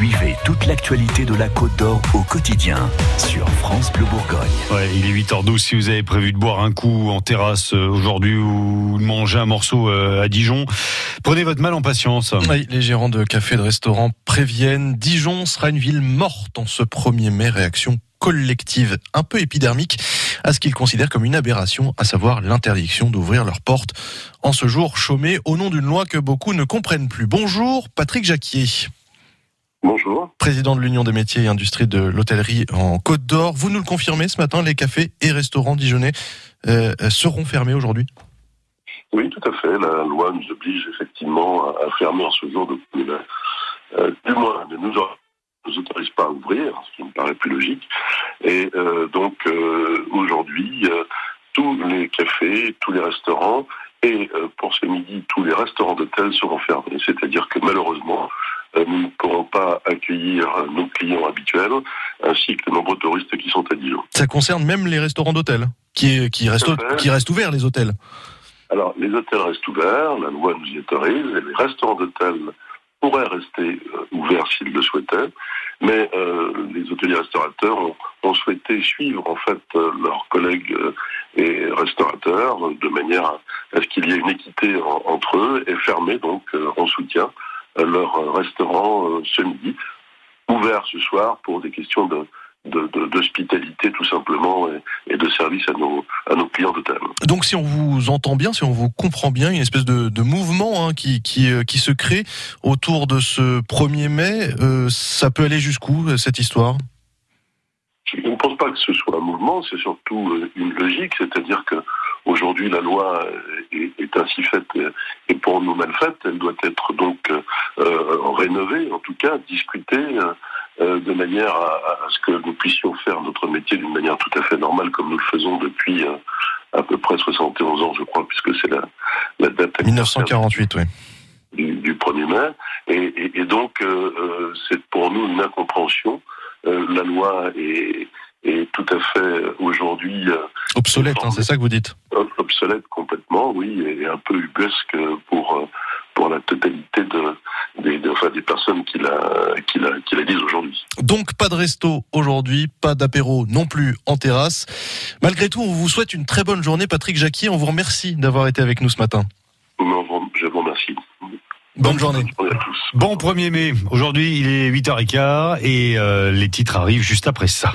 Suivez toute l'actualité de la Côte d'Or au quotidien sur France Bleu Bourgogne. Ouais, il est 8h12 si vous avez prévu de boire un coup en terrasse euh, aujourd'hui ou de manger un morceau euh, à Dijon. Prenez votre mal en patience. Oui, les gérants de cafés et de restaurants préviennent. Dijon sera une ville morte en ce 1er mai. Réaction collective un peu épidermique à ce qu'ils considèrent comme une aberration, à savoir l'interdiction d'ouvrir leurs portes en ce jour chômé au nom d'une loi que beaucoup ne comprennent plus. Bonjour, Patrick Jacquier. Bonjour. Président de l'Union des métiers et industries de l'hôtellerie en Côte d'Or. Vous nous le confirmez ce matin, les cafés et restaurants dijonnais euh, seront fermés aujourd'hui? Oui, tout à fait. La loi nous oblige effectivement à fermer en ce jour de euh, du moins, ne nous nous autorise pas à ouvrir, ce qui me paraît plus logique. Et euh, donc euh, aujourd'hui, tous les cafés, tous les restaurants et pour ce midi, tous les restaurants d'hôtel seront fermés. C'est-à-dire que malheureusement, nous ne pourrons pas accueillir nos clients habituels ainsi que de nombreux touristes qui sont à Dijon. Ça concerne même les restaurants d'hôtel qui, qui, restent, qui restent ouverts, les hôtels. Alors, les hôtels restent ouverts, la loi nous y autorise, et les restaurants d'hôtel pourraient rester euh, ouverts s'ils le souhaitaient, mais euh, les hôteliers restaurateurs ont, ont, souhaité suivre en fait euh, leurs collègues euh, et restaurateurs de manière à, à ce qu'il y ait une équité en, entre eux et fermer donc euh, en soutien leur restaurant ce midi, ouvert ce soir pour des questions de d'hospitalité de, tout simplement et, et, de service à nos, à nos clients d'hôtel. Donc si on vous entend bien, si on vous comprend bien, une espèce de, de mouvement hein, qui, qui, qui, se crée autour de ce 1er mai, euh, ça peut aller jusqu'où cette histoire? Je ne pense pas que ce soit un mouvement, c'est surtout une logique, c'est-à-dire que aujourd'hui la loi est, est, ainsi faite et pour nous mal faite, elle doit être donc euh, rénovée, en tout cas discutée. Euh, de manière à, à, ce que nous puissions faire notre métier d'une manière tout à fait normale comme nous le faisons depuis euh, à peu près 71 ans, je crois, puisque c'est la, la, date 1948, oui. Du, du 1er mai. Et, et, et donc, euh, c'est pour nous une incompréhension. Euh, la loi est, est, tout à fait aujourd'hui... obsolète, hein, c'est ça que vous dites Obsolète complètement, oui, et un peu ubuesque pour pour la totalité de, des, de, enfin, des personnes qui la, qui la, qui la disent aujourd'hui. Donc pas de resto aujourd'hui, pas d'apéro non plus en terrasse. Malgré tout, on vous souhaite une très bonne journée, Patrick Jacquier. On vous remercie d'avoir été avec nous ce matin. Je vous remercie. Bonne journée. Bonne journée à tous. Bon 1er mai. Aujourd'hui, il est 8h15 et euh, les titres arrivent juste après ça.